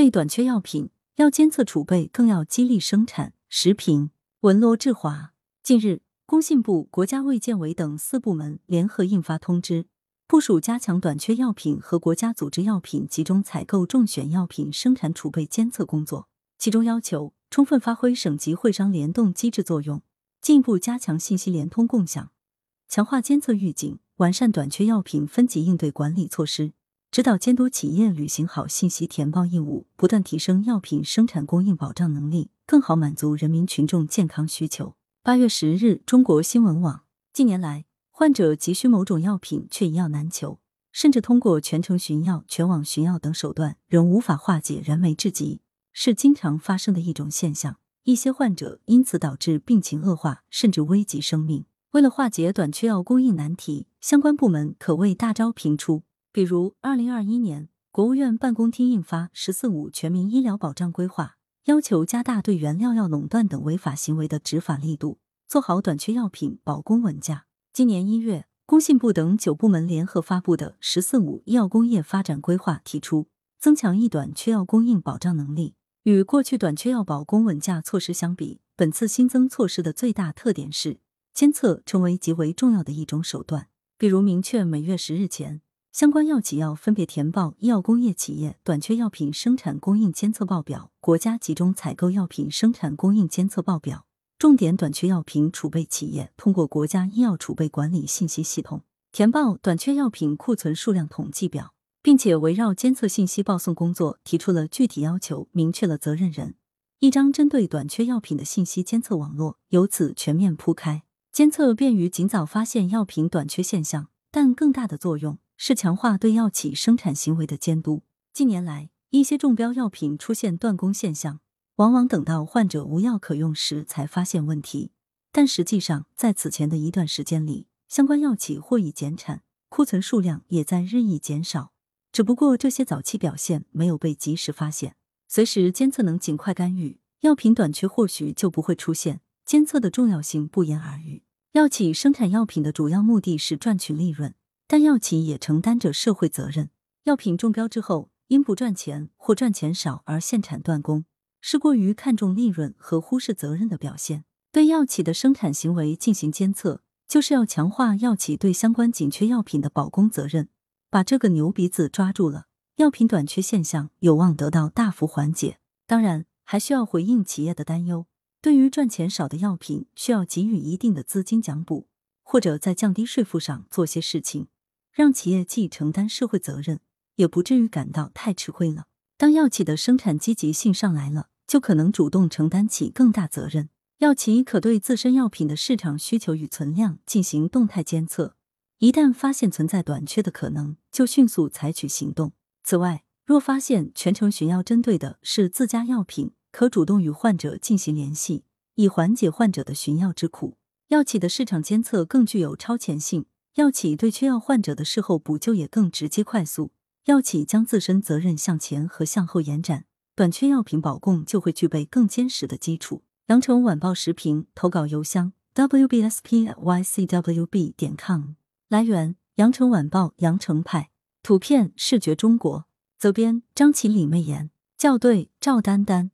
对短缺药品，要监测储备，更要激励生产。时评文罗志华。近日，工信部、国家卫健委等四部门联合印发通知，部署加强短缺药品和国家组织药品集中采购中选药品生产储备监测工作。其中要求，充分发挥省级会商联动机制作用，进一步加强信息联通共享，强化监测预警，完善短缺药品分级应对管理措施。指导监督企业履行好信息填报义务，不断提升药品生产供应保障能力，更好满足人民群众健康需求。八月十日，中国新闻网。近年来，患者急需某种药品却一药难求，甚至通过全程寻药、全网寻药等手段，仍无法化解燃眉之急，是经常发生的一种现象。一些患者因此导致病情恶化，甚至危及生命。为了化解短缺药供应难题，相关部门可谓大招频出。比如，二零二一年，国务院办公厅印发《“十四五”全民医疗保障规划》，要求加大对原料药垄断等违法行为的执法力度，做好短缺药品保供稳价。今年一月，工信部等九部门联合发布的《“十四五”医药工业发展规划》提出，增强一短缺药供应保障能力。与过去短缺药保供稳价措施相比，本次新增措施的最大特点是，监测成为极为重要的一种手段。比如，明确每月十日前。相关药企要分别填报医药工业企业短缺药品生产供应监测报表、国家集中采购药品生产供应监测报表；重点短缺药品储备企业通过国家医药储备管理信息系统填报短缺药品库存数量统计表，并且围绕监测信息报送工作提出了具体要求，明确了责任人，一张针对短缺药品的信息监测网络由此全面铺开，监测便于尽早发现药品短缺现象，但更大的作用。是强化对药企生产行为的监督。近年来，一些中标药品出现断供现象，往往等到患者无药可用时才发现问题。但实际上，在此前的一段时间里，相关药企或已减产，库存数量也在日益减少。只不过这些早期表现没有被及时发现，随时监测能尽快干预，药品短缺或许就不会出现。监测的重要性不言而喻。药企生产药品的主要目的是赚取利润。但药企也承担着社会责任。药品中标之后，因不赚钱或赚钱少而限产断供，是过于看重利润和忽视责任的表现。对药企的生产行为进行监测，就是要强化药企对相关紧缺药品的保供责任。把这个牛鼻子抓住了，药品短缺现象有望得到大幅缓解。当然，还需要回应企业的担忧。对于赚钱少的药品，需要给予一定的资金奖补，或者在降低税负上做些事情。让企业既承担社会责任，也不至于感到太吃亏了。当药企的生产积极性上来了，就可能主动承担起更大责任。药企可对自身药品的市场需求与存量进行动态监测，一旦发现存在短缺的可能，就迅速采取行动。此外，若发现全程寻药针对的是自家药品，可主动与患者进行联系，以缓解患者的寻药之苦。药企的市场监测更具有超前性。药企对缺药患者的事后补救也更直接快速，药企将自身责任向前和向后延展，短缺药品保供就会具备更坚实的基础。羊城晚报时评投稿邮箱：wbspycwb 点 com。来源：羊城晚报羊城派。图片：视觉中国。责编：张起李媚妍。校对：赵丹丹。